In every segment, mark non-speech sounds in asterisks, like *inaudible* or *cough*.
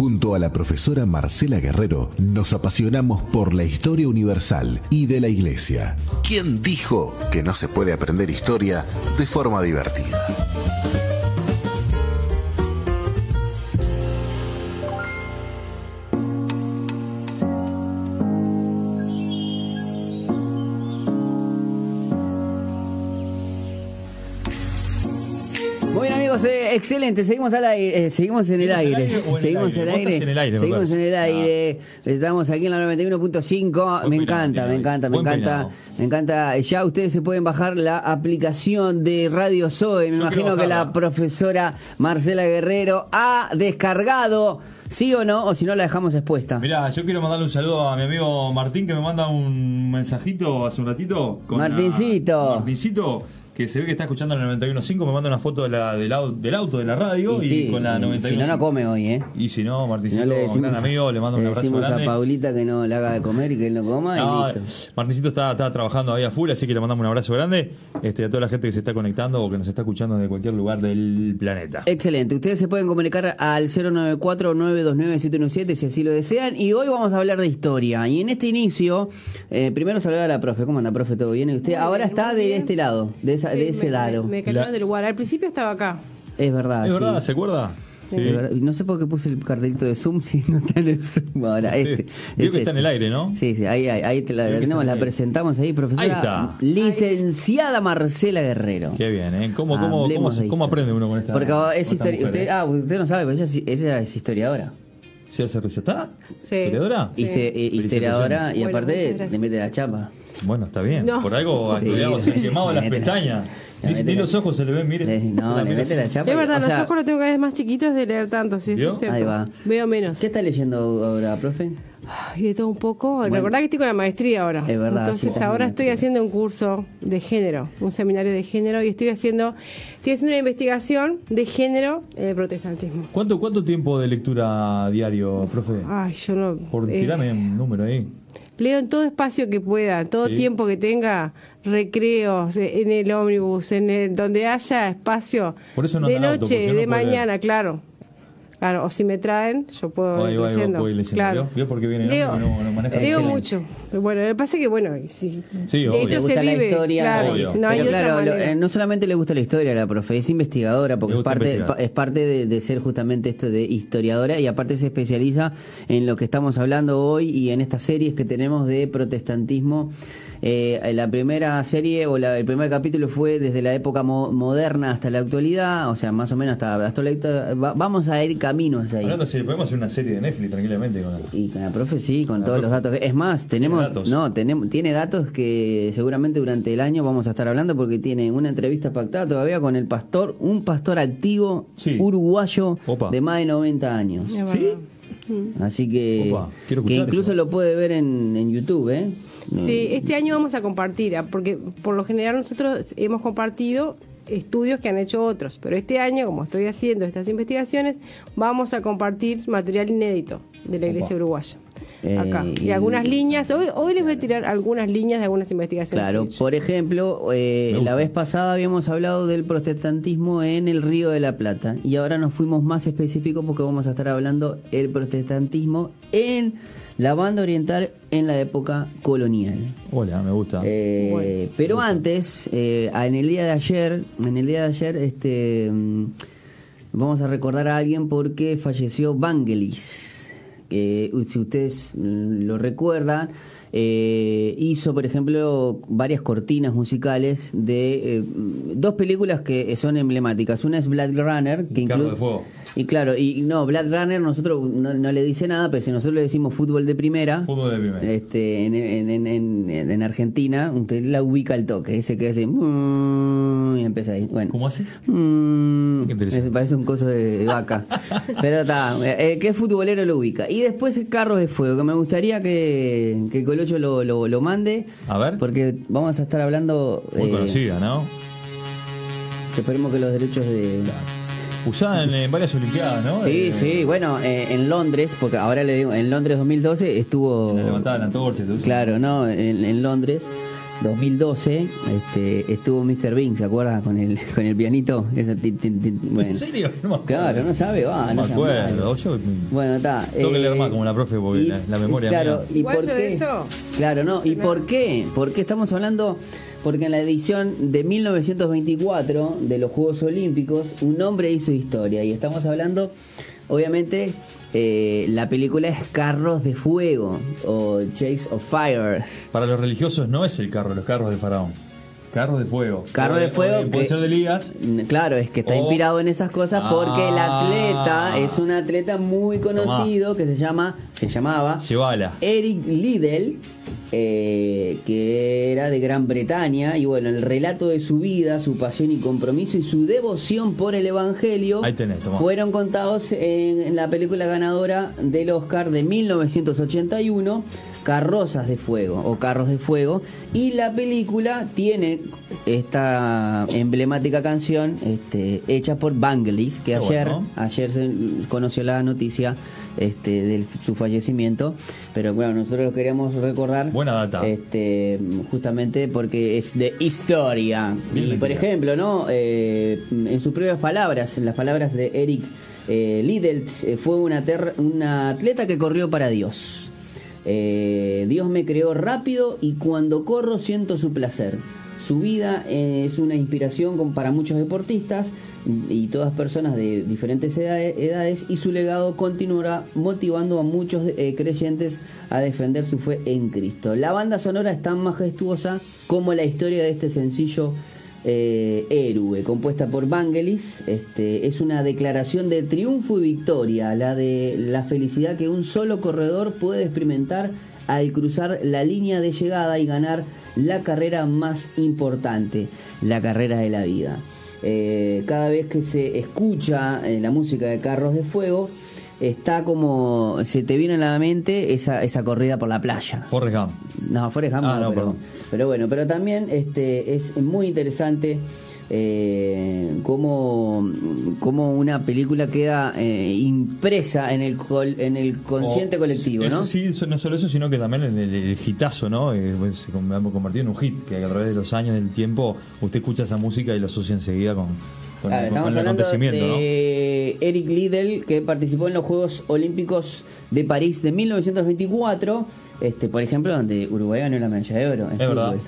Junto a la profesora Marcela Guerrero nos apasionamos por la historia universal y de la iglesia. ¿Quién dijo que no se puede aprender historia de forma divertida? Excelente, seguimos al aire, eh, seguimos en el ¿Seguimos al aire, seguimos en el aire, seguimos en el aire, estamos aquí en la 91.5, me encanta, me encanta, me buen encanta, me encanta, ya ustedes se pueden bajar la aplicación de Radio Zoe, me Yo imagino que la profesora Marcela Guerrero ha descargado, sí o no, o si no la dejamos expuesta. Mirá, yo quiero mandarle un saludo a mi amigo Martín que me manda un mensajito hace un ratito. con Martincito. Martincito, que se ve que está escuchando la 91.5, me manda una foto de la, del, au- del auto de la radio y, sí, con la y 91.5. si no, no come hoy, ¿eh? Y si no, Si Martincito, no, le un gran amigo, le mando un le abrazo decimos grande. a Paulita que no le haga de comer y que él no coma No, y listo. Martincito está, está trabajando ahí a full, así que le mandamos un abrazo grande este, a toda la gente que se está conectando o que nos está escuchando de cualquier lugar del planeta. Excelente. Ustedes se pueden comunicar al 094-929-717 si así lo desean. Y hoy vamos a hablar de historia. Y en este inicio, eh, primero saludar a la profe. ¿Cómo anda, profe? ¿Todo bien? Y usted Muy ahora bien, está de bien. este lado, de, esa- Sí, de ese me- lado. Me, me cambió La- del lugar. Al principio estaba acá. Es verdad. ¿Es sí. verdad? ¿Se acuerda? Y No sé por qué puse el cartelito de Zoom *laughs* si no está en el Zoom ahora. Sí. Este, Vio es que está en el este. aire, ¿no? Sí, sí, ahí, ahí, ahí te la, tenemos, la presentamos ahí, profesora. Ahí está. Licenciada Marcela Guerrero. Qué bien, ¿eh? ¿Cómo, cómo, cómo, cómo aprende uno con esta Porque es esta histori- mujer, usted, eh? ah, usted no sabe, pero ella, es- ella es historiadora. ¿Sí hace ¿Ya está? Sí. ¿Historiadora? Sí. Histe- eh, historiadora y aparte le mete la chapa. Bueno, está bien. No. Por algo ha Sí. estudiado, se ha quemado las la- pestañas. Ni, los ojos se le ven, mire. Le- no, La le mira mete la así. chapa. Es verdad, o los sea, ojos los tengo cada vez más chiquitos de leer tanto, sí, eso es cierto. Ahí va. Veo menos. ¿Qué está leyendo ahora, profe? Y de todo un poco. Recordá que estoy con la maestría ahora. Es verdad, Entonces ahora estoy haciendo un curso de género, un seminario de género y estoy haciendo, estoy haciendo una investigación de género en el protestantismo. ¿Cuánto, ¿Cuánto tiempo de lectura diario, profe? Ay, yo no. Por eh, tirame un número ahí. Leo en todo espacio que pueda, todo Sí. tiempo que tenga, recreos, eh, en el ómnibus, en el donde haya espacio. Por eso no de auto, noche, no de mañana, claro. Claro, o si me traen, yo puedo Ahí ir va, ahí va, leyendo. ir leyendo. Claro. ¿Vio? ¿Vio por qué viene Leo, no- no maneja leo mucho. Bueno, lo que pasa es que, bueno, si Sí, obvio. Le se gusta la historia. claro, Obvio. no hay Pero otra claro, lo- manera. eh, no solamente le gusta la historia a la profe, es investigadora, porque es parte, pa- es parte de, de ser justamente esto de historiadora y aparte se especializa en lo que estamos hablando hoy y en estas series que tenemos de protestantismo. Eh, la primera serie o la- el primer capítulo fue desde la época mo- moderna hasta la actualidad, o sea, más o menos hasta, hasta la vamos a ir ahí. Hablando de serie, podemos hacer una serie de Netflix tranquilamente con la- Y con la profe sí, con La todos profe. los datos. Es más, tenemos, datos. no, tenemos, tiene datos que seguramente durante el año vamos a estar hablando porque tiene una entrevista pactada todavía con el pastor, un pastor activo Sí. uruguayo Opa. de más de 90 años. Verdad. Así que, Opa, incluso eso. lo puede ver en, en YouTube, ¿eh? Sí, este año vamos a compartir, ah, porque por lo general nosotros hemos compartido estudios que han hecho otros, pero este año, como estoy haciendo estas investigaciones, vamos a compartir material inédito de la Iglesia Uruguaya. Eh, Acá. Y, y- algunas líneas, hoy, hoy les voy a tirar algunas líneas de algunas investigaciones. Claro, por ejemplo, eh, la vez pasada habíamos hablado del protestantismo en el Río de la Plata y ahora nos fuimos más específicos porque vamos a estar hablando el protestantismo en la banda oriental en la época colonial. Hola, me gusta. Eh, Bueno. pero antes, eh, en el día de ayer, en el día de ayer, este, mm, vamos a recordar a alguien porque falleció Vangelis. que si ustedes mm, lo recuerdan, eh, hizo, por ejemplo, varias cortinas musicales de eh, dos películas que son emblemáticas. Una es Blade Runner, que Carro incluye de Fuego. Y claro, y no, Blade Runner nosotros no, no le dice nada, pero si nosotros le decimos fútbol de primera, Fútbol de primera. este, en, en, en, en, en Argentina, usted la ubica al toque, ese que hace mm, y empieza ahí. Bueno. ¿Cómo hace? Mm, Qué interesante. es- parece un coso de, de vaca. *laughs* Pero está, el que es futbolero lo ubica. Y después Carros de Fuego, que me gustaría que, que Colocho lo, lo, lo mande. A ver. Porque vamos a estar hablando. Muy eh, conocida, ¿no? esperemos que los derechos de. Usada en, en varias Olimpiadas, ¿no? Sí, Eh, sí, bueno, eh, en Londres, porque ahora le digo, en Londres 2012 estuvo. en la levantada de la y. Claro, no, en, en Londres. 2012, este, estuvo Mr. Bing, ¿se acuerda? Con el, *laughs* con el pianito. Ese bueno. ¿En serio? No me acuerdo. Claro, no sabe, va. No no me acuerdo. Yo- Bueno, está. Tengo que leer más como la profe, porque la- la memoria Claro, mía. ¿y por qué? de eso- Claro, no. ¿Y por qué? Porque estamos hablando. Porque en la edición de 1924 de los Juegos Olímpicos, un hombre hizo historia. Y estamos hablando, obviamente, eh, la película es Carros de Fuego o Chase of Fire. Para los religiosos no es el carro, los carros de faraón. Carros de fuego. Carro de fuego. Puede ser de ligas. Claro, es que está O- inspirado en esas cosas porque el Ah. atleta es un atleta muy conocido que se llama, se llamaba Llévala. Eric Liddell, eh, que era de Gran Bretaña, y bueno, el relato de su vida, su pasión y compromiso y su devoción por el Evangelio Ahí tenés, fueron contados en, en la película ganadora del Oscar de 1981. Carrozas de Fuego o Carros de Fuego y la película tiene esta emblemática canción este, hecha por Vangelis que Qué ayer bueno. ayer se conoció la noticia este, de su fallecimiento, pero bueno, nosotros lo queríamos recordar. Buena data. Este, justamente porque es de historia. Bien y por ejemplo, ¿no? Eh, en sus propias palabras, en las palabras de Eric eh, Liddell, eh, fue una, una atleta que corrió para Dios. Eh, Dios me creó rápido y cuando corro siento su placer. Su vida eh, es una inspiración para muchos deportistas y todas personas de diferentes edades, edades y su legado continuará motivando a muchos eh, creyentes a defender su fe en Cristo. La banda sonora es tan majestuosa como la historia de este sencillo eh, héroe, compuesta por Vangelis, este, es una declaración de triunfo y victoria, la de la felicidad que un solo corredor puede experimentar al cruzar la línea de llegada y ganar la carrera más importante, la carrera de la vida. Eh, cada vez que se escucha eh, la música de Carros de Fuego, está como, se te viene a la mente esa, esa corrida por la playa. Forrest Gump. No, Forrest Gump Ah, no, no, pero, perdón. pero bueno, pero también este es muy interesante eh, cómo, cómo una película queda eh, impresa en el col- en el consciente O- colectivo, eso ¿no? sí, eso- no solo eso, sino que también el, el, el hitazo, ¿no? Eh, pues, se convertido en un hit, que a través de los años, del tiempo, usted escucha esa música y lo asocia enseguida con, con, con estamos el hablando de Eric Liddell, que participó en los Juegos Olímpicos de París de 1924, este, por ejemplo, donde Uruguay ganó la medalla de oro. En Es verdad, fútbol.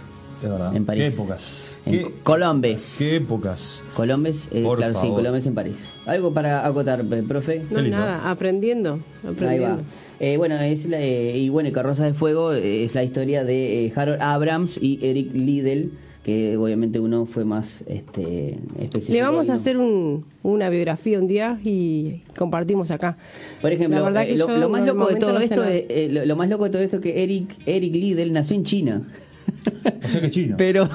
es verdad. En París. Qué épocas. En Qué, Colombes. qué épocas. Colombes, eh, Por claro, sí, favor. Colombes en París. Algo para acotar, eh, profe. No, nada, aprendiendo. Ahí va. Eh, bueno, es la, eh, y bueno, y Carroza de Fuego eh, es la historia de eh, Harold Abrams y Eric Liddell, que obviamente uno fue más este, específico. Le vamos a hacer un- una biografía un día y compartimos acá. Por ejemplo, La verdad eh, que lo, más loco de todo esto es, eh, lo, lo más loco de todo esto es que Eric Eric Liddell nació en China. O sea que chino. Pero,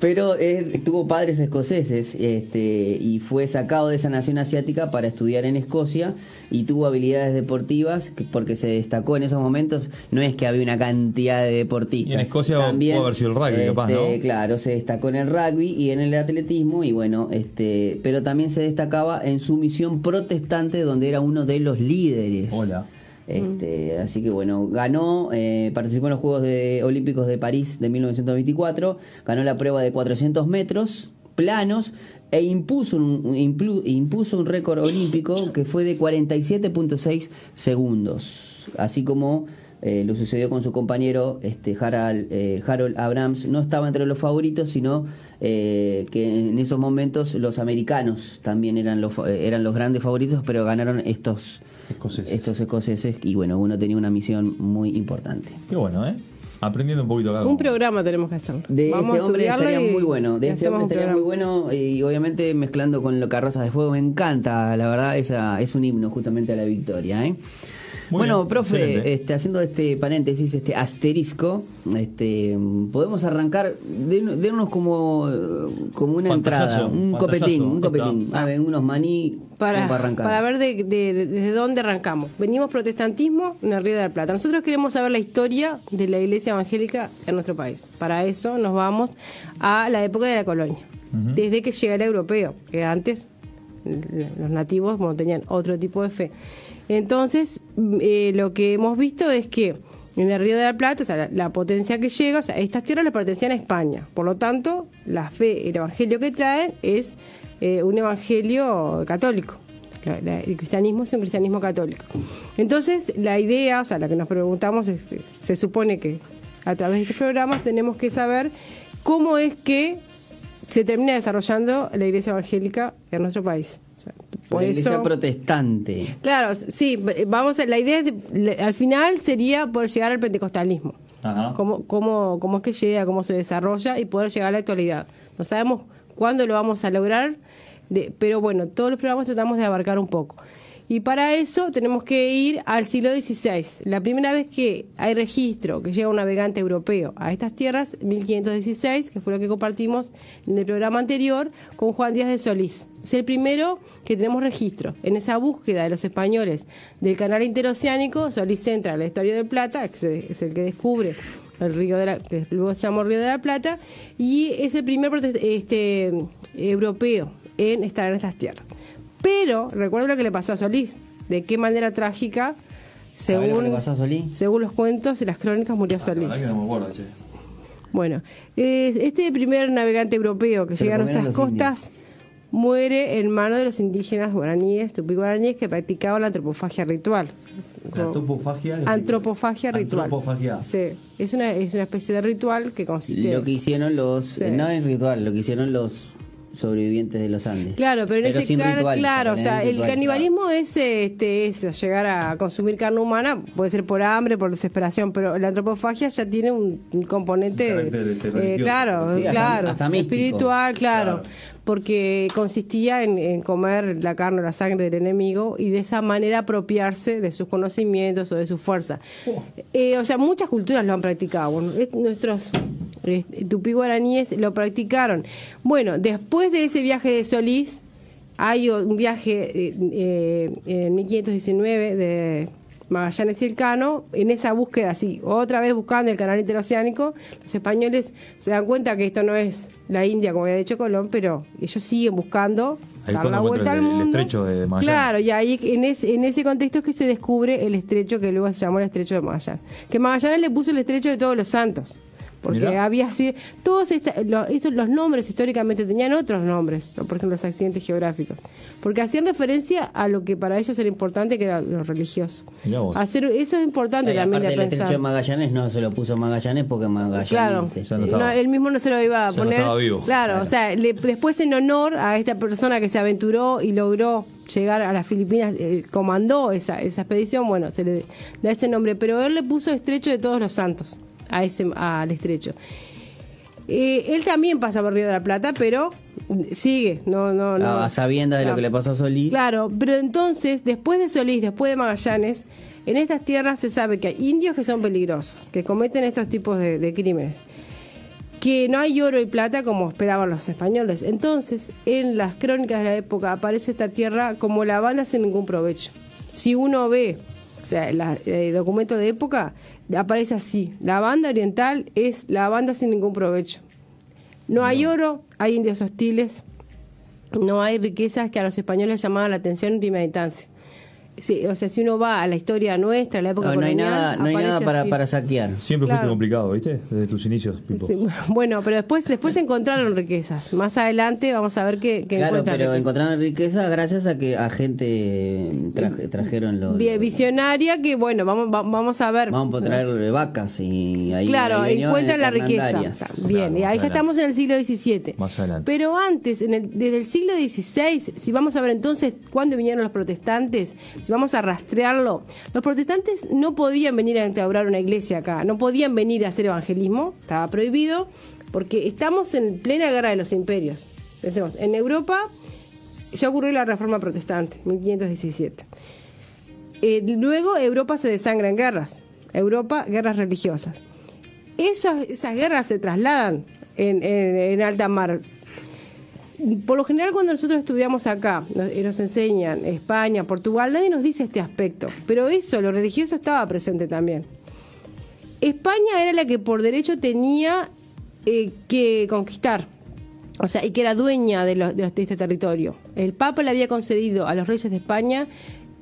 pero eh, tuvo padres escoceses este, y fue sacado de esa nación asiática para estudiar en Escocia y tuvo habilidades deportivas que- porque se destacó en esos momentos. No es que había una cantidad de deportistas. Y en Escocia pudo haber sido el rugby, capaz, ¿no? este, Claro, se destacó en el rugby y en el atletismo y bueno, este, pero también se destacaba en su misión protestante donde era uno de los líderes. Hola. Este, Así que bueno, ganó, eh, participó en los Juegos de- Olímpicos de París de 1924, ganó la prueba de 400 metros planos e impuso un, implu- impuso un récord olímpico que fue de 47.6 segundos. Así como eh, lo sucedió con su compañero este, Harald, eh, Harold Abrams, no estaba entre los favoritos, sino eh, que en esos momentos los americanos también eran los, fa- eh, eran los grandes favoritos, pero ganaron estos Escoceses. estos escoceses y bueno, uno tenía una misión muy importante. Qué bueno, ¿eh? Aprendiendo un poquito cada Un programa tenemos que hacer. De Vamos este a hombre estaría y- muy bueno, de este hombre estaría muy bueno y obviamente mezclando con lo carrozas de fuego me encanta, la verdad esa es un himno justamente a la victoria, ¿eh? Muy bueno, bien, profe, este, haciendo este paréntesis, este asterisco, este, podemos arrancar, den- denos como, como una entrada, un copetín, un copetín, a ver, unos maní Para, arrancar. para ver de, de- de- desde dónde arrancamos. Venimos protestantismo en el Río de la Plata. Nosotros queremos saber la historia de la iglesia evangélica en nuestro país. Para eso nos vamos a la época de la colonia. Desde que llega el europeo, que antes los nativos bueno, tenían otro tipo de fe. Entonces, mm, eh, lo que hemos visto es que en el Río de la Plata, o sea, la, potencia que llega, o sea, estas tierras le pertenecían a España. Por lo tanto, la fe, el evangelio que traen es eh, un evangelio católico. El cristianismo es un cristianismo católico. Entonces, la idea, o sea, la que nos preguntamos, es, se supone que a través de estos programas tenemos que saber cómo es que se termina desarrollando la iglesia evangélica en nuestro país. O sea, por la iglesia eso- protestante. Claro, sí, vamos a, la idea es, al final sería poder llegar al pentecostalismo. Ajá. Cómo, cómo, cómo es que llega, cómo se desarrolla y poder llegar a la actualidad. No sabemos cuándo lo vamos a lograr, de- pero bueno, todos los programas tratamos de abarcar un poco. Y para eso tenemos que ir al siglo XVI. La primera vez que hay registro que llega un navegante europeo a estas tierras, 1516, que fue lo que compartimos en el programa anterior con Juan Díaz de Solís. Es el primero que tenemos registro. En esa búsqueda de los españoles del canal interoceánico, Solís centra la historia del Plata, que es el que descubre el río de la, que luego se llamó Río de la Plata, y es el primer este, europeo en estar en estas tierras. Pero recuerdo lo que le pasó a Solís, de qué manera trágica, ¿Sabés lo que según, le pasó a Solís? según los cuentos y las crónicas, murió verdad Solís. no acuerdo. Bueno, es- este primer navegante europeo que llega a nuestras costas muere en manos de los indígenas guaraníes, tupí guaraníes, que practicaban la antropofagia ritual. La topofagia. Antropofagia ritual. Antropofagia. Sí, es una, es una especie de ritual que consiste... Lo que hicieron los. Sí. No es ritual, lo que hicieron los sobrevivientes de los Andes. Claro, pero en ese sin claro, ritual, claro, o sea, el ritual, canibalismo es este es llegar a consumir carne humana, puede ser por hambre, por desesperación, pero la antropofagia ya tiene un, un componente Un este, eh, claro, Sí, hasta- claro, hasta místico. espiritual, claro, Claro. porque consistía en, en comer la carne o la sangre del enemigo y de esa manera apropiarse de sus conocimientos o de su fuerza. Eh, o sea, muchas culturas lo han practicado. Bueno, es- nuestros tupí guaraníes lo practicaron. Bueno, después de ese viaje de Solís, hay un viaje eh, eh, en 1519 de Magallanes y Elcano, en esa búsqueda, así, otra vez buscando el canal interoceánico, los españoles se dan cuenta que esto no es la India, como había dicho Colón, pero ellos siguen buscando Ahí dar cuando la vuelta al el mundo. estrecho de Magallanes. Claro, y ahí en, ese- en ese contexto es que se descubre el estrecho que luego se llamó el estrecho de Magallanes. Que Magallanes le puso el estrecho de todos los santos. Porque Mirá. había sido. Todos esta- lo- estos, los nombres históricamente tenían otros nombres, ¿no? por ejemplo, los accidentes geográficos. Porque hacían referencia a lo que para ellos era importante, que era lo religioso. Hacer, eso es importante Y también aparte de el estrecho pensar. de Magallanes no se lo puso Magallanes porque Magallanes. Claro, este, no. No, él mismo no se lo iba a no poner. estaba vivo. Claro, o sea, le- después en honor a esta persona que se aventuró y logró llegar a las Filipinas, eh, comandó esa, esa expedición, bueno, se le da ese nombre, pero él le puso estrecho de todos los santos a ese al estrecho. Eh, él también pasa por Río de la Plata, pero sigue, no, no, no. a sabiendas de lo que le pasó a Solís. Claro, pero entonces, después de Solís, después de Magallanes, en estas tierras se sabe que hay indios que son peligrosos, que cometen estos tipos de, de crímenes, que no hay oro y plata como esperaban los españoles. Entonces, en las crónicas de la época aparece esta tierra como la banda sin ningún provecho. Si uno ve, o sea, el documento de época, aparece así, la banda oriental es la banda sin ningún provecho. No hay oro, hay indios hostiles, no hay riquezas que a los españoles llamaban la atención en primera instancia. Sí, o sea, si uno va a la historia nuestra, a la época No, no hay colonial, nada, no hay nada para, para saquear. Siempre fuiste Claro. complicado, ¿viste? Desde tus inicios, Pipo. Sí, bueno, pero después después encontraron riquezas. Más adelante vamos a ver qué, qué Claro, encuentran pero riquezas. encontraron riqueza gracias a que a gente traje- trajeron los. Bien, visionaria que, bueno, vamos, va- vamos a ver. Vamos a traer vacas y ahí. Claro, ahí encuentran la riqueza. Bien, Claro, y ahí ya estamos en el siglo XVII. Más adelante. Pero antes, en el, desde el siglo XVI, si vamos a ver entonces cuándo vinieron los protestantes, si vamos a rastrearlo, los protestantes no podían venir a instaurar una iglesia acá, no podían venir a hacer evangelismo, estaba prohibido, porque estamos en plena guerra de los imperios. Pensemos, en Europa ya ocurrió la reforma protestante, 1517. Eh, luego Europa se desangra en guerras. Europa, guerras religiosas. Esas, esas guerras se trasladan en, alta mar. Por lo general, cuando nosotros estudiamos acá, nos, eh, nos enseñan España, Portugal, nadie nos dice este aspecto. Pero eso, lo religioso, estaba presente también. España era la que por derecho tenía eh, que conquistar. O sea, y que era dueña de, de este territorio. El Papa le había concedido a los reyes de España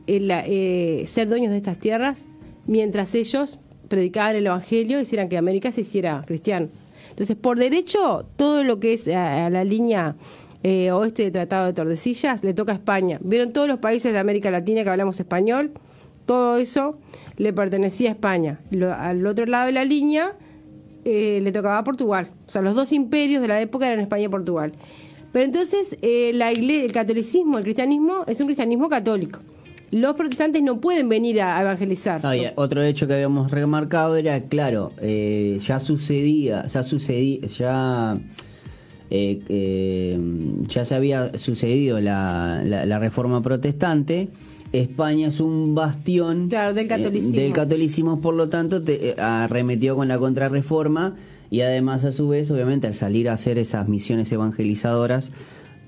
el, eh, ser dueños de estas tierras, mientras ellos predicaban el Evangelio y hicieran que América se hiciera cristiano. Entonces, por derecho, todo lo que es a la línea eh, oeste del Tratado de Tordesillas le toca a España. ¿Vieron todos los países de América Latina que hablamos español? Todo eso le pertenecía a España. Al otro lado de la línea eh, le tocaba a Portugal. O sea, los dos imperios de la época eran España y Portugal. Pero entonces eh, la igle- el catolicismo, el cristianismo, es un cristianismo católico. Los protestantes no pueden venir a, evangelizar. Ah, otro hecho que habíamos remarcado era, claro, eh, ya sucedía, ya sucedía, ya, eh, eh, ya se había sucedido la, la- la reforma protestante. España es un bastión Claro, del eh, catolicismo. del catolicismo, por lo tanto, te, eh, arremetió con la contrarreforma y además, a su vez, obviamente, al salir a hacer esas misiones evangelizadoras,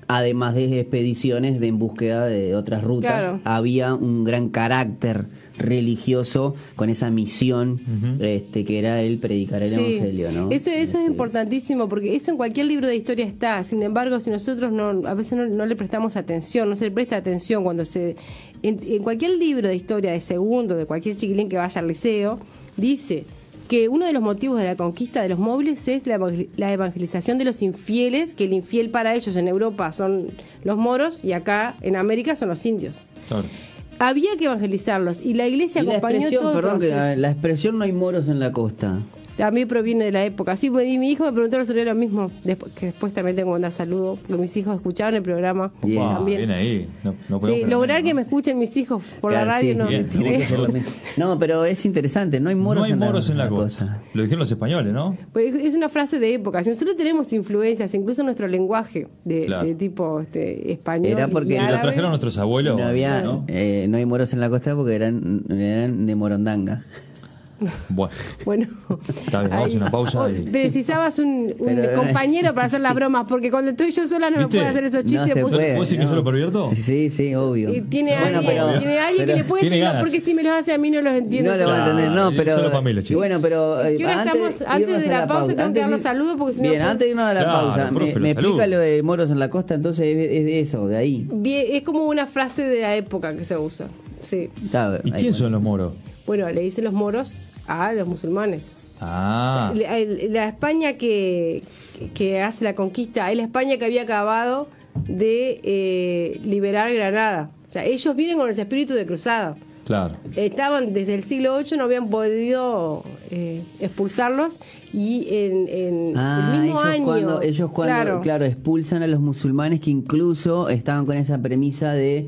además de expediciones de en búsqueda de otras rutas, Claro. había un gran carácter religioso con esa misión este que era el predicar el Sí. evangelio, ¿no? Eso, eso es Este, importantísimo porque eso en cualquier libro de historia está. Sin embargo, si nosotros no, a veces no, no le prestamos atención, no se le presta atención cuando se. En, en cualquier libro de historia de segundo, de cualquier chiquilín que vaya al liceo, dice que uno de los motivos de la conquista de los móviles es la, evangel- la evangelización de los infieles, que el infiel para ellos en Europa son los moros y acá en América son los indios. Claro. Había que evangelizarlos y la iglesia y la acompañó expresión, todo perdón, que la, la expresión no hay moros en la costa. También proviene de la época. Sí, y mi hijo me preguntó día lo mismo, después, que después también tengo que mandar saludos, porque mis hijos escucharon el programa Bien. También. bien ahí. No, no podemos Sí, lograr menos, que ¿no? me escuchen mis hijos por Claro, la radio sí, no. bien, tiene que ser lo *laughs* mismo. No, pero es interesante, no hay moros, No hay en, moros la, en la costa. Lo dijeron los españoles, ¿no? Pues es una frase de época. Si nosotros tenemos influencias, incluso en nuestro lenguaje de, Claro. de tipo este, español. Era y porque- Y lo trajeron nuestros abuelos. No había, ¿no? eh, no hay moros en la costa porque eran, eran de Morondanga. Bueno, *laughs* Bueno, Está bien, vamos a una pausa y- Precisabas un, un Pero, eh, compañero para hacer las bromas, porque cuando estoy yo sola no me puedo hacer esos No chistes. se. ¿Vos decís que no. yo lo pervierto? Sí, sí, obvio. Y tiene Bueno, alguien, pero- tiene alguien que le puede decir, no, ganas. porque si me los hace a mí no los entiendo. No le va a entender, no, pero. solo para mí, los y chicos. bueno, pero. eh, ¿Qué hora estamos? de Antes de la pausa tengo que dar los saludos porque si no Bien, puedo- antes de irnos a la Claro, pausa, profe, me, explica lo de moros en la costa, entonces es, es de eso, de ahí. Bien, es como una frase de la época que se usa. Sí. ¿Y quién son los moros? Bueno, le dicen los moros a los musulmanes. Ah, La, la España que, que hace la conquista es la España que había acabado de eh, liberar Granada. O sea, ellos vienen con ese espíritu de cruzada. claro. Estaban desde el siglo VIII, no habían podido eh, expulsarlos y en, en Ah, el mismo ellos año. cuando, ellos cuando, claro, claro. expulsan a los musulmanes que incluso estaban con esa premisa de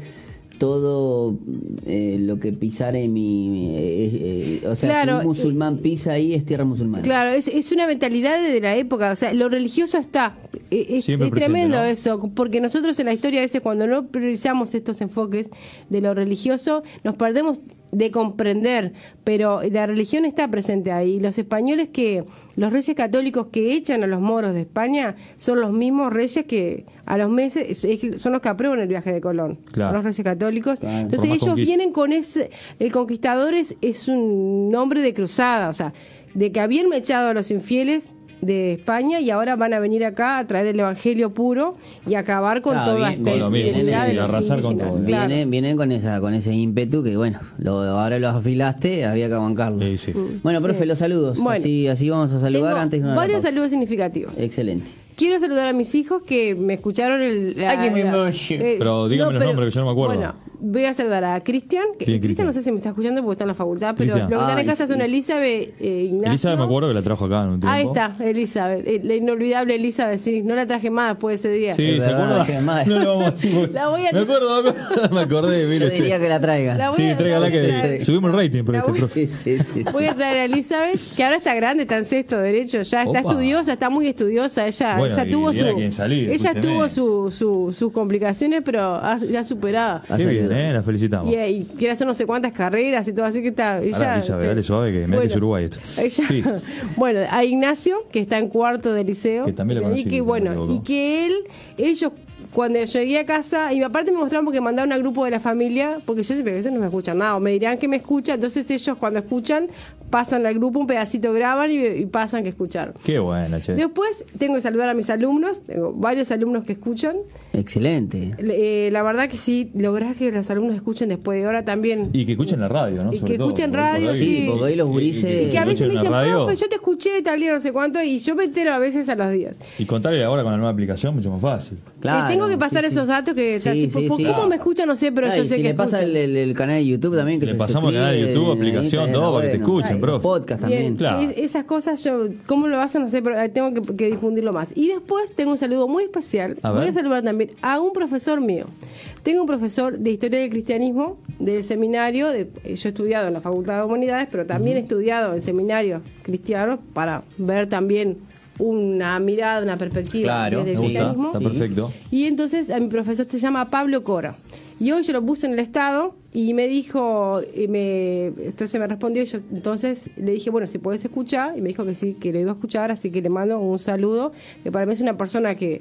todo eh, lo que pisare mi... eh, eh, o sea, Claro, si un musulmán pisa ahí es tierra musulmana. Claro, es, es una mentalidad de la época, o sea, lo religioso está. Eh, Es, Siempre es presente, tremendo ¿no? eso, porque nosotros en la historia a veces cuando no priorizamos estos enfoques de lo religioso, nos perdemos de comprender, pero la religión está presente ahí. Los españoles que, los reyes católicos que echan a los moros de España son los mismos reyes que a los meses es- son los que aprueban el viaje de Colón, Claro. los reyes católicos. Claro. Entonces ellos conquista. vienen con ese, el conquistador es, es un nombre de cruzada, o sea, de que habían echado a los infieles de España y ahora van a venir acá a traer el evangelio puro y acabar con Claro, toda esta con lo mismo, infidelidad sí, de sí, los arrasar con todo. claro. Vienen, vienen con esa con ese ímpetu que bueno, lo, ahora los afilaste, había que bancarlo. Sí, sí. Bueno, profe, Sí. los saludos. Bueno. así, así vamos a saludar Tengo antes de irnos a la varios saludos significativos. Excelente. Quiero saludar a mis hijos que me escucharon el. la- Ay, que me la- eh, Pero dígame los nombres, que yo no me acuerdo. Bueno, voy a saludar a Cristian. Cristian no sé si me está escuchando porque está en la facultad, pero los que están en casa son Elizabeth, eh, Ignacio. Elizabeth me acuerdo que la trajo acá en un tiempo. Ahí está, Elizabeth, eh, la inolvidable Elizabeth, sí, no la traje más después de ese día. Sí, ¿se acuerda? *laughs* No lo vamos a decir. La voy a- Me acuerdo, me acuerdo, me acordé. Yo mire, diría que la traiga. La voy Sí, a- tráigala que traer. subimos el rating por La este voy- profe. *laughs* Sí, sí, sí. Voy a traer a Elizabeth, que ahora está grande, está en sexto derecho, ya está Opa. estudiosa, está muy estudiosa. Ella, Bueno, ella tuvo su, salir, ella escúcheme. tuvo su, su- sus complicaciones, pero ya superada. Ha Qué bien, ¿eh? La felicitamos. Y, y quiere hacer no sé cuántas carreras y todo, así que está. Ella, este, dale suave, que me bueno, es Uruguay esto. ella- Sí. *laughs* bueno, a Ignacio, que está en cuarto de liceo. Que también lo y conocí, que no me bueno, y que él, ellos cuando llegué a casa, y aparte me mostraron porque mandaron a grupo de la familia, porque yo siempre a veces no me escuchan nada, o me dirán que me escuchan, entonces ellos cuando escuchan pasan al grupo un pedacito, graban y, y pasan que escucharon. Qué bueno, che. Después tengo que saludar a mis alumnos, tengo varios alumnos que escuchan. Excelente. Le- eh, la verdad que sí, lograr que los alumnos escuchen después de hora también. Y que escuchen la radio, ¿no? Y Sobre que todo, escuchen radio, sí. porque hoy los y- y- gurises- y que a veces me escuchen dicen, profe, yo te escuché tal día, no sé cuánto, y yo me entero a veces a los días. Y contarle ahora con la nueva aplicación, mucho más fácil. Claro. Eh, tengo que pasar sí, esos datos que Sí, así, sí, ¿cómo sí. me escuchan? No sé, pero Ah, yo sé si que le pasa el, escuchan. el- el canal de YouTube también que Le se pasamos el canal de YouTube, aplicación, todo, para que te bueno. Podcast Bien, también. Claro. es- esas cosas yo, ¿cómo lo hacen? No sé, pero eh, tengo que, que difundirlo más. Y después tengo un saludo muy especial. A Voy a saludar también a un profesor mío. Tengo un profesor de Historia del Cristianismo del seminario. De, eh, yo he estudiado en la Facultad de Humanidades, pero también he estudiado en seminarios cristianos para ver también una mirada, una perspectiva Claro, desde el cristianismo. está perfecto. Y entonces a mi profesor se llama Pablo Cora. Y hoy yo lo puse en el estado y me dijo, y me, entonces me respondió, y yo entonces le dije, bueno, si puedes escuchar, y me dijo que sí, que lo iba a escuchar, así que le mando un saludo, que para mí es una persona que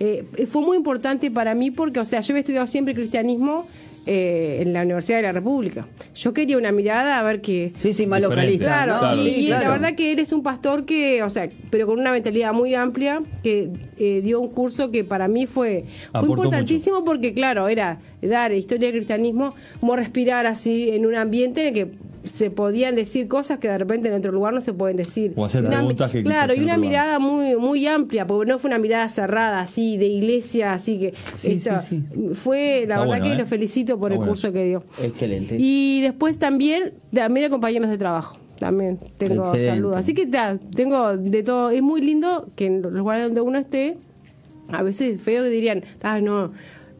eh, fue muy importante para mí porque, o sea, yo había estudiado siempre cristianismo eh, en la Universidad de la República. Yo quería una mirada a ver que... Sí, sí, más localista. Claro, y, Sí, y claro. la verdad que eres un pastor que, o sea, pero con una mentalidad muy amplia, que eh, dio un curso que para mí fue, importantísimo porque, claro, era dar historia del cristianismo, como respirar así en un ambiente en el que se podían decir cosas que de repente en otro lugar no se pueden decir. O hacer una- preguntas que Claro, y una mirada muy muy amplia, porque no fue una mirada cerrada así, de iglesia, así que... Sí, esto- sí, Fue, la Está verdad bueno, que ¿eh? lo felicito por Está el bueno curso que dio. Excelente. Y después también, también compañeros de trabajo. También tengo Excelente. saludos. Así que ta, tengo de todo. Es muy lindo que en los lugares donde uno esté, a veces feo que dirían, ah, no.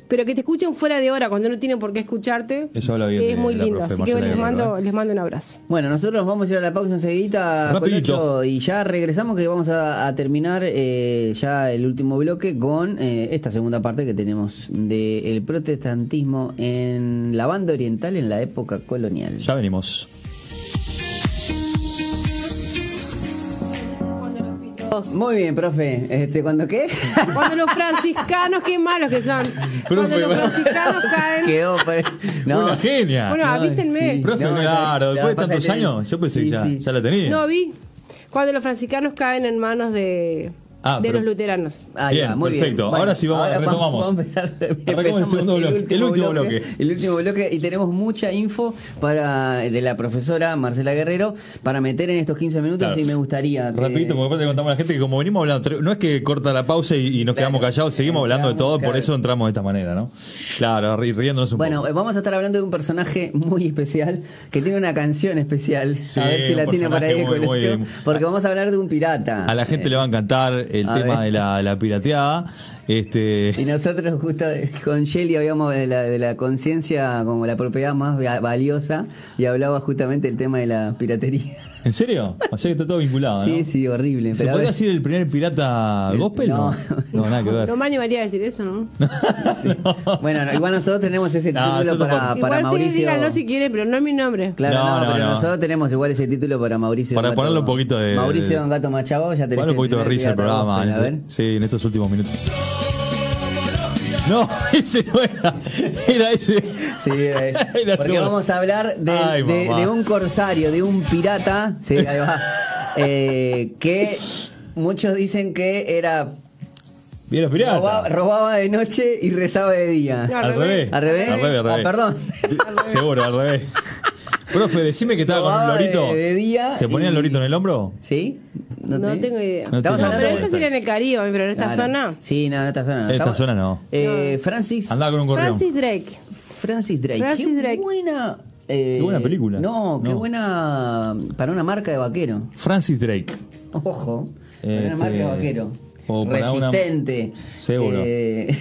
Pero que te escuchen fuera de hora cuando no tienen por qué escucharte. Eso habla bien Es de muy la lindo. profe Así que les mando, ¿eh? les mando un abrazo. Bueno, nosotros vamos a ir a la pausa enseguida, Rapidito. Y ya regresamos que vamos a, a terminar eh, ya el último bloque con eh, esta segunda parte que tenemos del protestantismo en la banda oriental en la época colonial. Ya venimos. Muy bien, profe. Este, ¿Cuándo qué? Cuando los franciscanos, qué malos que son. Cuando los franciscanos caen. Quedó, pues. No. Una genia. Bueno, avísenme. Profe, No, claro, la- después de tantos años, yo pensé Sí, que ya, sí. ya la tenía. No vi. Cuando los franciscanos caen en manos de, Ah, de pero- los luteranos. Ahí Bien, va, muy perfecto. bien. Ahora sí vamos- ahora retomamos. Vamos a empezar, Arrancamos el segundo bloque, el último bloque. El último bloque y tenemos mucha info para de la profesora Marcela Guerrero para meter en estos 15 minutos Claro. y me gustaría que... Rapidito, porque aparte le contamos a la gente que como venimos hablando, no es que corta la pausa y, y nos Claro. quedamos callados, seguimos hablando de todo, por Claro. eso entramos de esta manera, ¿no? Claro, ri- riéndonos un Bueno, poco. eh, vamos a estar hablando de un personaje muy especial que tiene una canción especial. Sí, a ver si la tiene por ahí muy- porque vamos a hablar de un pirata. A la gente le va a encantar el a tema ver. de la, la pirateada. Este, Y nosotros justo con Shelly habíamos de la, de la conciencia como la propiedad más va- valiosa y hablaba justamente el tema de la piratería. ¿En serio? O sea que está todo vinculado, ¿no? Sí, sí, horrible. ¿Se pero podría decir el primer pirata El- gospel? No. no. no, nada que ver. No me animaría a decir eso, ¿no? *laughs* Sí. Bueno, no, igual nosotros tenemos ese No, título para, para Igual Mauricio. díganlo si quieren, pero no es mi nombre. Claro, No, no, no, pero no. nosotros tenemos igual ese título para Mauricio. Para Gato- ponerle un poquito de- Mauricio de- Don Gato Machado, ya tenés Ponle un poquito de risa al programa. gospel, en a este- ver. sí, en estos últimos minutos. *laughs* No, ese no era. Era ese. Sí. Era *laughs* Porque solo. vamos a hablar de, Ay, de- mamá. de un corsario, de un pirata, sí, ahí va, *laughs* eh, que muchos dicen que era pirata. robaba, robaba de noche y rezaba de día. No, Al revés. ¿Al revés? Al revés, al Ah, revés. perdón. Seguro, al revés. Profe, decime que estaba con un de- lorito. de día ¿Se ponía el lorito en el hombro? ¿Sí? No, te- tengo idea. No Estamos tengo hablando pero de eso sería en el Caribe, pero en esta Claro. zona. Sí, no, en esta zona no. En esta Estamos- zona no. Eh, Francis. Andaba con un gorrión. Francis Drake. Francis Drake. Francis qué Drake. buena. eh, Qué buena película. No, qué No. buena para una marca de vaquero. Francis Drake. Ojo, para Este, una marca de vaquero. O para una- Resistente. Seguro. Que,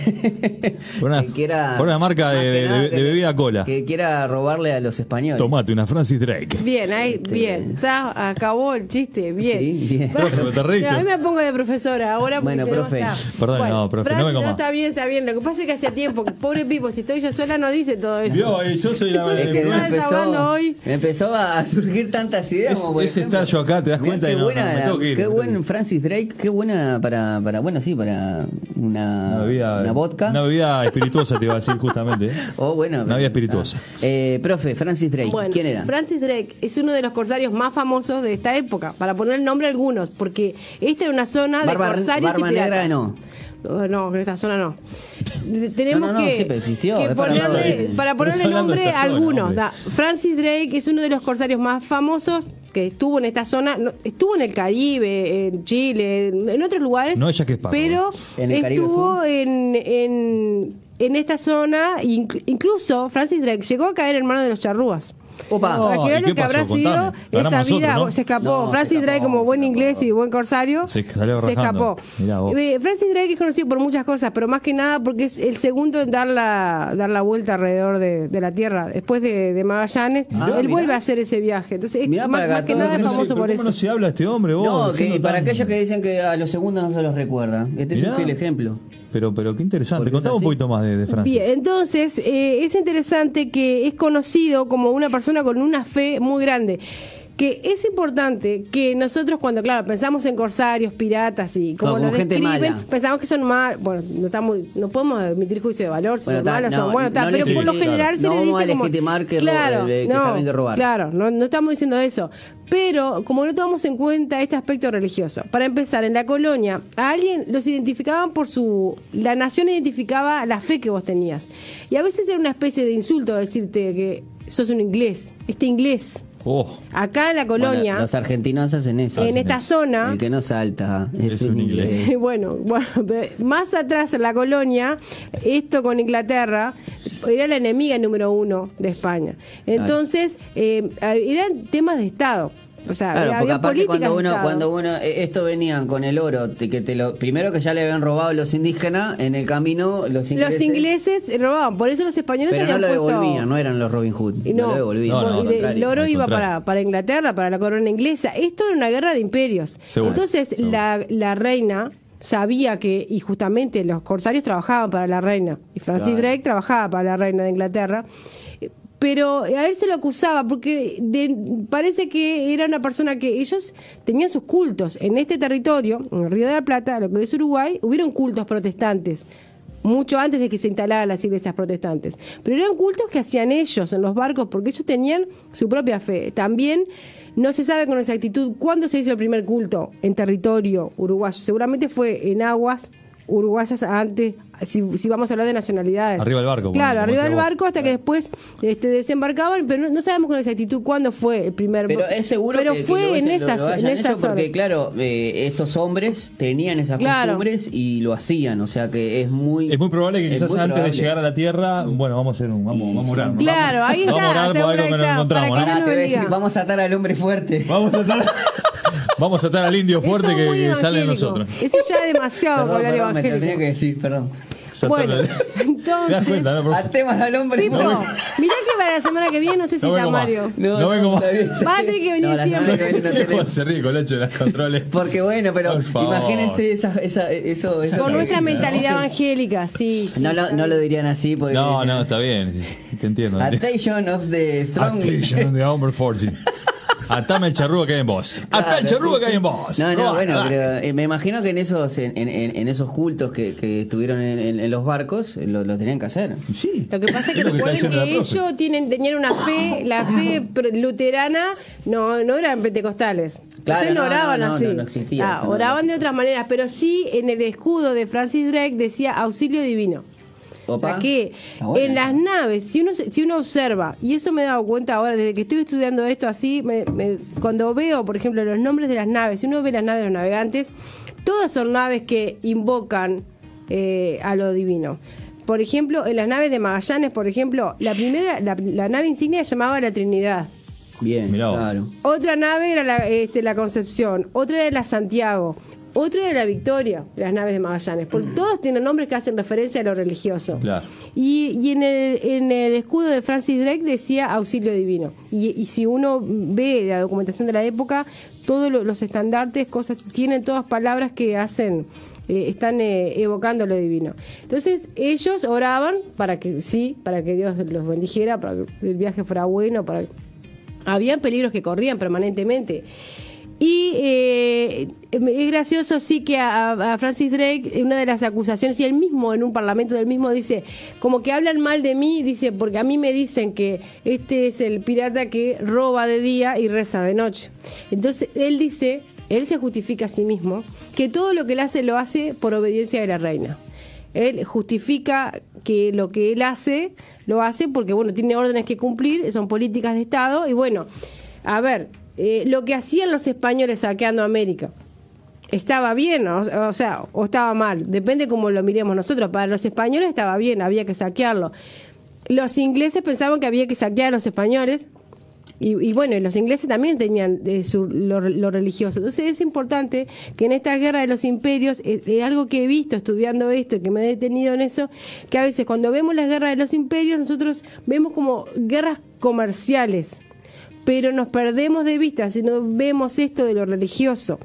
*laughs* Por una- que quiera- por una marca de- que de- nada de que- bebida cola. Que quiera robarle a los españoles. Tomate una Francis Drake. Bien, ahí, bien. Está, acabó el chiste, bien. Sí, bien. Profe, te reíste. A mí me pongo de profesora ahora Bueno, no profe. está- Perdón, no, profe, no me está bien, está bien. Lo que pasa es que hacía tiempo, pobre Pipo, si estoy yo sola no dice todo eso. Yo, eh, yo soy la Es que me empezó, hoy. me empezó a surgir tantas ideas. Es- como por es ejemplo, estar yo acá, te das mirá cuenta qué y no- buena, no, me tengo que ir, qué me tengo buen que ir. Francis Drake, qué buena para para, para, bueno, sí, para una, Una bebida, una vodka. Una bebida espirituosa, te iba a decir justamente. ¿eh? *laughs* o bueno, Una bebida espirituosa. ah. Eh, profe, Francis Drake, Bueno, ¿quién era? Francis Drake es uno de los corsarios más famosos de esta época, para poner el nombre a algunos, porque esta era una zona Barba- de corsarios Barba y piratas. Negra, no. No, no, en esta zona no. Tenemos No, no, no, que, existió, que es ponerle, para ponerle nombre a zona, algunos. Francis Drake es uno de los corsarios más famosos que estuvo en esta zona, estuvo en el Caribe, en Chile, en, otros lugares. No es Jack Sparrow. Pero En el Caribe estuvo en, en, en esta zona, inc- incluso Francis Drake llegó a caer en manos de los charrúas. Opa. No. Para que ¿y vean lo que pasó? habrá sido esa nosotros, vida. ¿no? Se escapó. No, Francis Drake, como buen inglés y buen corsario, Se salió escapó. Eh, Francis Drake es conocido por muchas cosas, pero más que nada porque es el segundo en dar la, dar la vuelta alrededor de, de la Tierra. Después de, de Magallanes, Ah, él mirá. vuelve a hacer ese viaje. Entonces, es Mirá más, para más que nada es famoso por ¿Cómo eso. no se habla este hombre vos? No, que para tan- aquellos que dicen que a los segundos no se los recuerda. Este es Mirá. un fiel ejemplo. Pero, pero qué interesante. Contame un poquito más de, de Francis. Bien, entonces eh, es interesante que es conocido como una persona con una fe muy grande. Que es importante que nosotros cuando, claro, pensamos en corsarios, piratas y como Como lo gente describen, mala. pensamos que son malos. Bueno, no, estamos, no podemos emitir juicio de valor si Bueno, son ta, malos o no, son buenos, ta, no pero por lo general claro. se No le vamos dice a como... que ro- claro, eh, que no, está bien que robar. Claro, no, no estamos diciendo eso. Pero como no tomamos en cuenta este aspecto religioso, para empezar, en la colonia, a alguien los identificaban por su... La nación identificaba la fe que vos tenías. Y a veces era una especie de insulto decirte que sos un inglés, este inglés. Oh, Acá en la colonia, Bueno, los argentinos hacen eso. en hacen esta eso. zona... El que no salta es, Es un un inglés. inglés. *laughs* Bueno, bueno, más atrás en la colonia, esto con Inglaterra, era la enemiga número uno de España. Entonces, eh, eran temas de Estado. O sea, Claro, había porque aparte cuando uno, cuando uno, eh, esto venían con el oro, que te lo, primero que ya le habían robado los indígenas, en el camino los ingleses, Los ingleses robaban, por eso los españoles pero no habían lo puesto- devolvían, no eran los Robin Hood, Y no, no, lo devolvían. No, no, y el oro iba para, para Inglaterra, para la corona inglesa. Esto era una guerra de imperios. Seguro, Entonces, la reina sabía que, y justamente los corsarios trabajaban para la reina, y Francis Claro. Drake trabajaba para la reina de Inglaterra. Pero a él se lo acusaba porque parece que era una persona que ellos tenían sus cultos. En este territorio, en el Río de la Plata, lo que es Uruguay, hubieron cultos protestantes mucho antes de que se instalaran las iglesias protestantes. Pero eran cultos que hacían ellos en los barcos porque ellos tenían su propia fe. También no se sabe con exactitud cuándo se hizo el primer culto en territorio uruguayo. Seguramente fue en aguas uruguayas antes, si, si vamos a hablar de nacionalidades. Arriba del barco, Claro, como arriba del vos. barco hasta que después este, desembarcaban, pero no, no sabemos con exactitud cuándo fue el primer Pero es seguro pero que, que fue lo, en lo- lo esas hayan en esas hecho porque, horas. claro, eh, estos hombres tenían esas Claro. costumbres y lo hacían, o sea que es muy... es muy probable que quizás antes probable. de llegar a la Tierra, bueno, vamos a hacer un, vamos, vamos a orar. ¿no? Claro, vamos, ahí vamos está, a orar por algo que nos está, encontramos, ¿no? no te decir, vamos a atar al hombre fuerte. Vamos a atar, *laughs* vamos a atar al indio fuerte Eso que, sale de nosotros. Eso ya es demasiado Perdón, me te lo tenía que decir, perdón. Bueno, está. *laughs* ¿Te das entonces- cuenta, no, profe? Atemos al hombre Pipo, mirá que para la semana que viene no sé si No está. Mario. No vengo más. Va a tener que venir No, siempre. no Sí. Juan se rico el hecho de los controles. Porque bueno, pero imagínense esa, esa, eso, eso Con nuestra mentalidad evangélica, sí. sí, No lo, no lo dirían así porque No, no, está bien. Te entiendo. Attention of the strong. Attention de Homer Forty. *laughs* Atame el charrúa que hay en vos. Atá el Claro, charrúa que hay en vos. No, no, Robá, bueno, dale. pero eh, me imagino que en esos en, en- en- en esos cultos que, que estuvieron en, en- en los barcos eh, lo, lo tenían que hacer. Sí. Lo que pasa es que recuerden que profe. ellos tienen, tenían una fe, la fe luterana, no, no eran pentecostales. Claro, Entonces no, no, oraban no, no, así. no, no existía Ah, eso, no, oraban no. de otras maneras, pero sí en el escudo de Francis Drake decía auxilio divino. O Opa. sea que en las naves, si uno, si uno observa, y eso me he dado cuenta ahora, desde que estoy estudiando esto así, me- me- cuando veo, por ejemplo, los nombres de las naves, si uno ve las naves de los navegantes, todas son naves que invocan eh, a lo divino. Por ejemplo, en las naves de Magallanes, por ejemplo, la primera, la, la nave insignia se llamaba la Trinidad. Bien, Mirá claro. Otra nave era la, este, la Concepción, otra era la Santiago, otra era la Victoria, de las naves de Magallanes, porque todos tienen nombres que hacen referencia a lo religioso. Claro. Y, y en, el, en el escudo de Francis Drake decía auxilio divino. Y, y si uno ve la documentación de la época, todos lo- los estandartes, cosas, tienen todas palabras que hacen, eh, están eh, evocando lo divino. Entonces ellos oraban para que sí, para que Dios los bendijera, para que el viaje fuera bueno, para había peligros que corrían permanentemente. Y eh, es gracioso, sí, que a, a Francis Drake, una de las acusaciones, y él mismo en un parlamento del mismo dice, como que hablan mal de mí, dice, porque a mí me dicen que este es el pirata que roba de día y reza de noche. Entonces él dice, él se justifica a sí mismo, que todo lo que él hace lo hace por obediencia de la reina. Él justifica que lo que él hace, lo hace porque, bueno, tiene órdenes que cumplir, son políticas de Estado, y bueno, a ver, eh, lo que hacían los españoles saqueando América. Estaba bien, o, o sea, o estaba mal, depende cómo lo miremos nosotros. Para los españoles estaba bien, había que saquearlo. Los ingleses pensaban que había que saquear a los españoles, y, y bueno, los ingleses también tenían eh, su, lo, lo religioso. Entonces es importante que en esta guerra de los imperios, eh, eh, algo que he visto estudiando esto y que me he detenido en eso, que a veces cuando vemos la guerra de los imperios, nosotros vemos como guerras comerciales pero nos perdemos de vista si no vemos esto de lo religioso.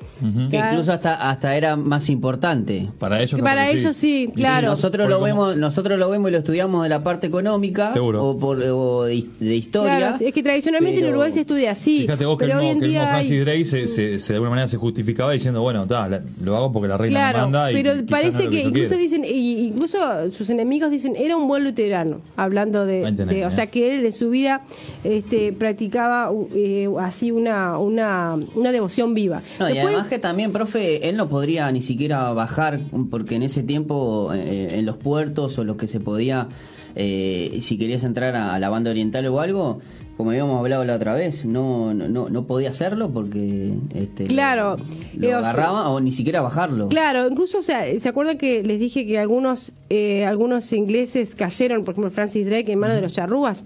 Que incluso hasta hasta era más importante. Para ellos, Que para que sí. ellos sí, claro. nosotros Porque lo como- vemos, nosotros lo vemos y lo estudiamos de la parte económica Seguro. o por o de, de historia. Claro, es que tradicionalmente en pero- Uruguay se estudia así. Fíjate vos que el pero hoy mismo, en que el mismo día hay- Francis Drake se, se- se de alguna manera se justificaba diciendo, bueno, ta, lo hago porque la reina me Claro, manda y pero no parece lo que, yo incluso dicen, y- incluso sus enemigos dicen, era un buen luterano, hablando de, de- o eh. sea que él en su vida este, practicaba eh, así una, una, una devoción viva. No, y Después- además que también, profe, él no podría ni siquiera bajar, porque en ese tiempo eh, en los puertos o lo que se podía, eh, si querías entrar a, a la banda oriental o algo, como habíamos hablado la otra vez, no no, no, no podía hacerlo porque este, lo- Claro, lo, eh, sea- agarraba o ni siquiera bajarlo. Claro, incluso, o sea, ¿se acuerdan que les dije que algunos eh, algunos ingleses cayeron, por ejemplo, Francis Drake en manos de los charrúas,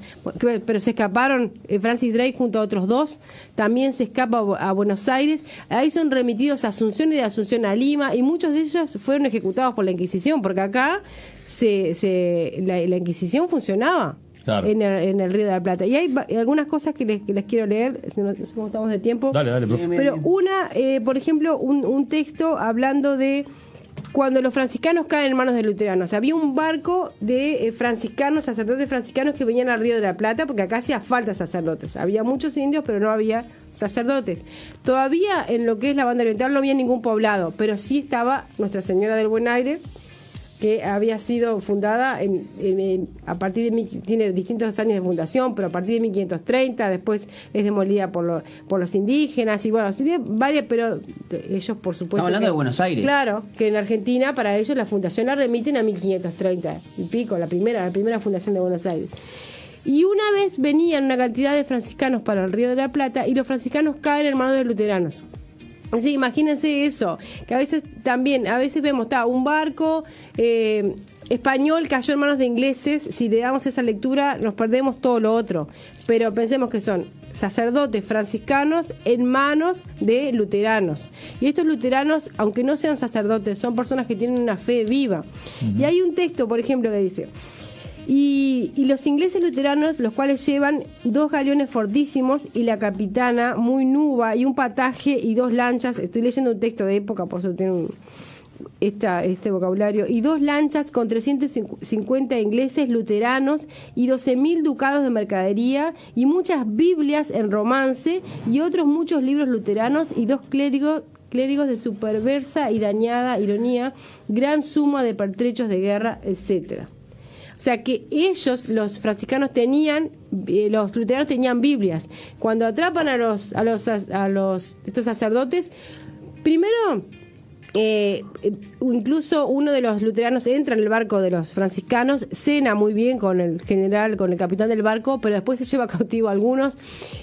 pero se escaparon, eh, Francis Drake junto a otros dos, también se escapa a, a Buenos Aires, ahí son remitidos a Asunción y de Asunción a Lima, y muchos de ellos fueron ejecutados por la Inquisición, porque acá se, se, la, la Inquisición funcionaba. Claro. En, el, en el Río de la Plata. Y hay algunas cosas que les, que les quiero leer, no no sé cómo estamos de tiempo. Dale, dale, profe. Pero una, eh, por ejemplo, un, un texto hablando de cuando los franciscanos caen en manos de luteranos. Había un barco de eh, franciscanos, sacerdotes franciscanos que venían al Río de la Plata, porque acá hacía falta sacerdotes. Había muchos indios, pero no había sacerdotes. Todavía en lo que es la banda oriental no había ningún poblado, pero sí estaba Nuestra Señora del Buen Aire, que había sido fundada en, a partir de tiene distintos años de fundación, pero a partir de 1530, después es demolida por, los por los indígenas y bueno, tiene varias, pero ellos por supuesto. Estamos hablando que- de Buenos Aires. Claro, que en Argentina para ellos la fundación la remiten a 1530 y pico, la primera, la primera fundación de Buenos Aires. Y una vez venían una cantidad de franciscanos para el Río de la Plata y los franciscanos caen en manos de luteranos. Sí, imagínense eso, que a veces también, a veces vemos, está un barco eh, español cayó en manos de ingleses, si le damos esa lectura nos perdemos todo lo otro, pero pensemos que son sacerdotes franciscanos en manos de luteranos. Y estos luteranos, aunque no sean sacerdotes, son personas que tienen una fe viva. Y hay un texto, por ejemplo, que dice, y, y los ingleses luteranos, los cuales llevan dos galeones fortísimos y la capitana muy nuba y un pataje y dos lanchas. Estoy leyendo un texto de época, por eso tiene un- esta, este vocabulario. Y dos lanchas con 350 ingleses luteranos y 12.000 ducados de mercadería y muchas Biblias en romance y otros muchos libros luteranos y dos clérigos clérigos de su perversa y dañada ironía, gran suma de pertrechos de guerra, etcétera. O sea que ellos, los franciscanos, tenían, eh, los luteranos tenían Biblias. Cuando atrapan a los, a los, a los estos sacerdotes, primero, eh, incluso uno de los luteranos entra en el barco de los franciscanos, cena muy bien con el general, con el capitán del barco, pero después se lleva *laughs* cautivo a algunos.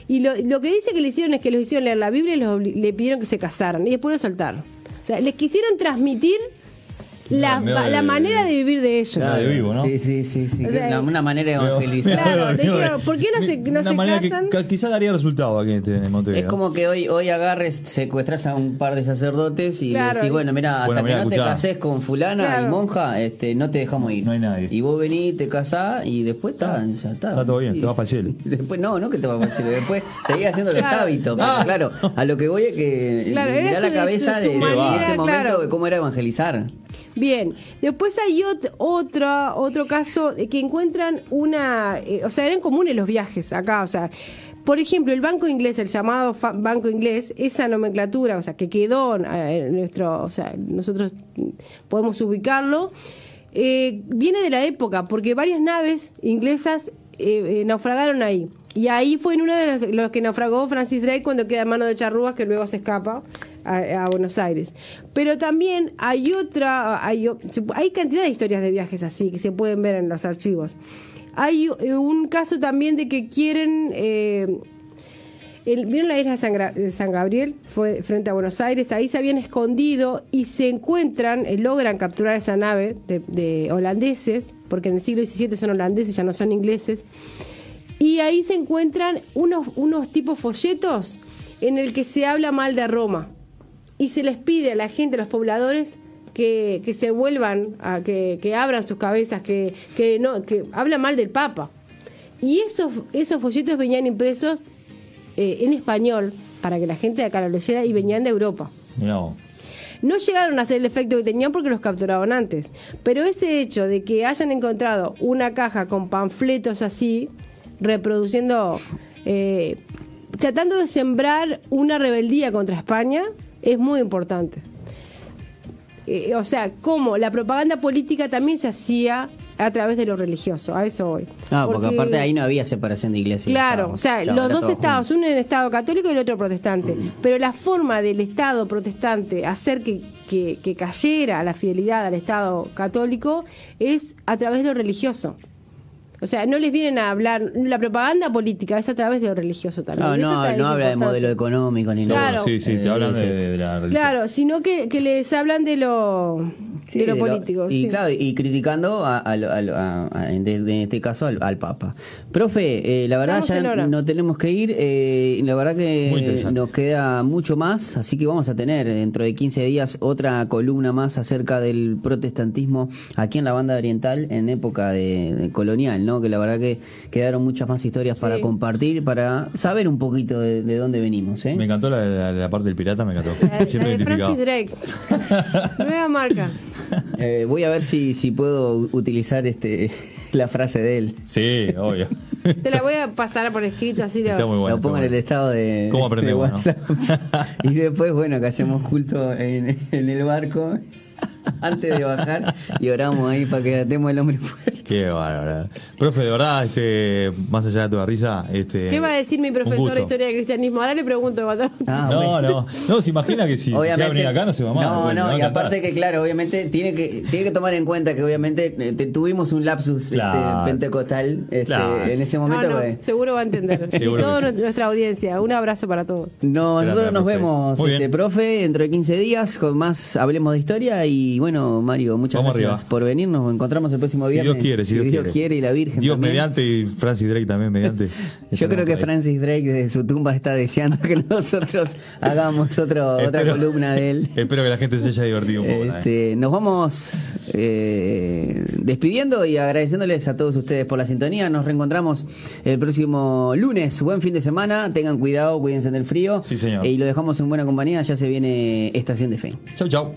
Y lo, lo que dice que le hicieron es que los hicieron leer la Biblia y los le pidieron que se casaran. Y después lo soltaron. O sea, les quisieron transmitir la, de- la manera de vivir de ellos. Claro. de vivo, ¿no? Sí, sí, sí. sí. O sea, Una- una manera de evangelizar. Claro, le dijeron, ¿por qué no se- no Una se manera casan? que ca- quizá daría resultado aquí en, Montevideo. Es como que hoy, hoy agarres, secuestras a un par de sacerdotes y Claro. le decís, bueno, mira, hasta Bueno, que no te cases con fulana Claro. y monja, este, no te dejamos ir. No hay nadie. Y vos venís, te casás y después está, ya está. Está todo bien, te vas pa'l cielo. *laughs* Después, no, no que te vas para el cielo, después seguís haciendo los hábitos. pero Ah. claro, a lo que voy es que Claro, mirá era la cabeza de, de ese momento de cómo era evangelizar. Bien, después hay ot- otro, caso que encuentran una, eh, o sea, eran comunes los viajes acá, o sea, por ejemplo, el banco inglés, el llamado banco inglés, esa nomenclatura, o sea, que quedó eh, en nuestro, o sea, nosotros podemos ubicarlo, eh, viene de la época, porque varias naves inglesas eh, eh, naufragaron ahí. Y ahí fue en uno de los, que naufragó Francis Drake cuando queda en mano de charrúas que luego se escapa a, Buenos Aires. Pero también hay otra, hay, hay cantidad de historias de viajes así que se pueden ver en los archivos. Hay un caso también de que quieren... eh, el- ¿Vieron la isla de San, Gra- de San Gabriel? Fue frente a Buenos Aires. Ahí se habían escondido y se encuentran, eh, logran capturar esa nave de, de holandeses, porque en el siglo XVII son holandeses, ya no son ingleses. Y ahí se encuentran unos, unos tipos folletos en el que se habla mal de Roma. Y se les pide a la gente, a los pobladores, que, que se vuelvan, a que, que abran sus cabezas, que, que, no, que habla mal del Papa. Y esos, esos folletos venían impresos eh, en español para que la gente de acá lo leyera y venían de Europa. Vos. No llegaron a hacer el efecto que tenían porque los capturaban antes. Pero ese hecho de que hayan encontrado una caja con panfletos así, reproduciendo, eh, tratando de sembrar una rebeldía contra España, es muy importante. Eh, o sea, cómo la propaganda política también se hacía a través de lo religioso, a eso voy. Ah, porque, aparte ahí no había separación de iglesia. Claro, o sea, Claro, los dos estados, junto. uno en el estado católico y el otro protestante. Pero la forma del estado protestante hacer que, que, que cayera la fidelidad al estado católico es a través de lo religioso. O sea, no les vienen a hablar, la propaganda política es a través de lo religioso también. No, no, no habla de modelo económico ni Claro. nada. Sí, sí, te Eh, hablan de, la religión. Claro, sino que, que les hablan de lo, Sí, de lo de lo- político. y sí. claro, y criticando a, a lo- a lo- a- a- en, de- en este caso al, al Papa. Profe, eh, la verdad Estamos ya no tenemos que ir, eh, la verdad que nos queda mucho más, así que vamos a tener dentro de 15 días otra columna más acerca del protestantismo aquí en la banda oriental en época de, de colonial, ¿no? Que la verdad que quedaron muchas más historias para compartir, para saber un poquito de, de dónde venimos, ¿eh? Me encantó la, la- la parte del pirata, me encantó. La, Siempre la de identificado. Francis Drake. *laughs* Nueva marca. Eh, voy a ver si, si puedo utilizar este *laughs* la frase de él. Sí, obvio. Te la voy a pasar por escrito así. lo- Está muy bueno. lo pongo en el bueno. estado de, ¿Cómo de aprendemos, no? WhatsApp. *laughs* y después, bueno, que hacemos culto en, en el barco antes de bajar y oramos ahí para que atemos el hombre fuerte. Qué bárbaro. Profe, de verdad, este, más allá de tu risa, este. ¿Qué va a decir mi profesor de historia del cristianismo? Ahora le pregunto. cuando- Ah, no, bueno. no, no, se imagina que si, si llega a venir acá no se va más. No, bueno, no, va y aparte que, claro, obviamente tiene que tiene que tomar en cuenta que, obviamente, te- tuvimos un lapsus este, pentecostal este, Claro. en ese momento. no, pues, seguro va a entender. *laughs* Seguro y toda sí. nuestra audiencia. Un abrazo para todos. No, Gracias, nosotros nos profe. vemos, Muy este, bien. profe, dentro de 15 días con más Hablemos de Historia. Y bueno, Mario, muchas Vamos gracias arriba. por venir. Nos encontramos el próximo Si viernes. Dios quiere, si, Dios, quiere. y la Virgen Dios también. mediante y Francis Drake también mediante. *laughs* Yo creo que Francis Drake desde su tumba está deseando que *laughs* nosotros hagamos otro, otra columna de él. *laughs* Espero que la gente se haya divertido un poco. Este, nos vamos eh, despidiendo y agradeciéndoles a todos ustedes por la sintonía. Nos reencontramos el próximo lunes. Buen fin de semana. Tengan cuidado, cuídense del frío. Sí, señor. y lo dejamos en buena compañía. Ya se viene Estación de Fe. Chau, chau.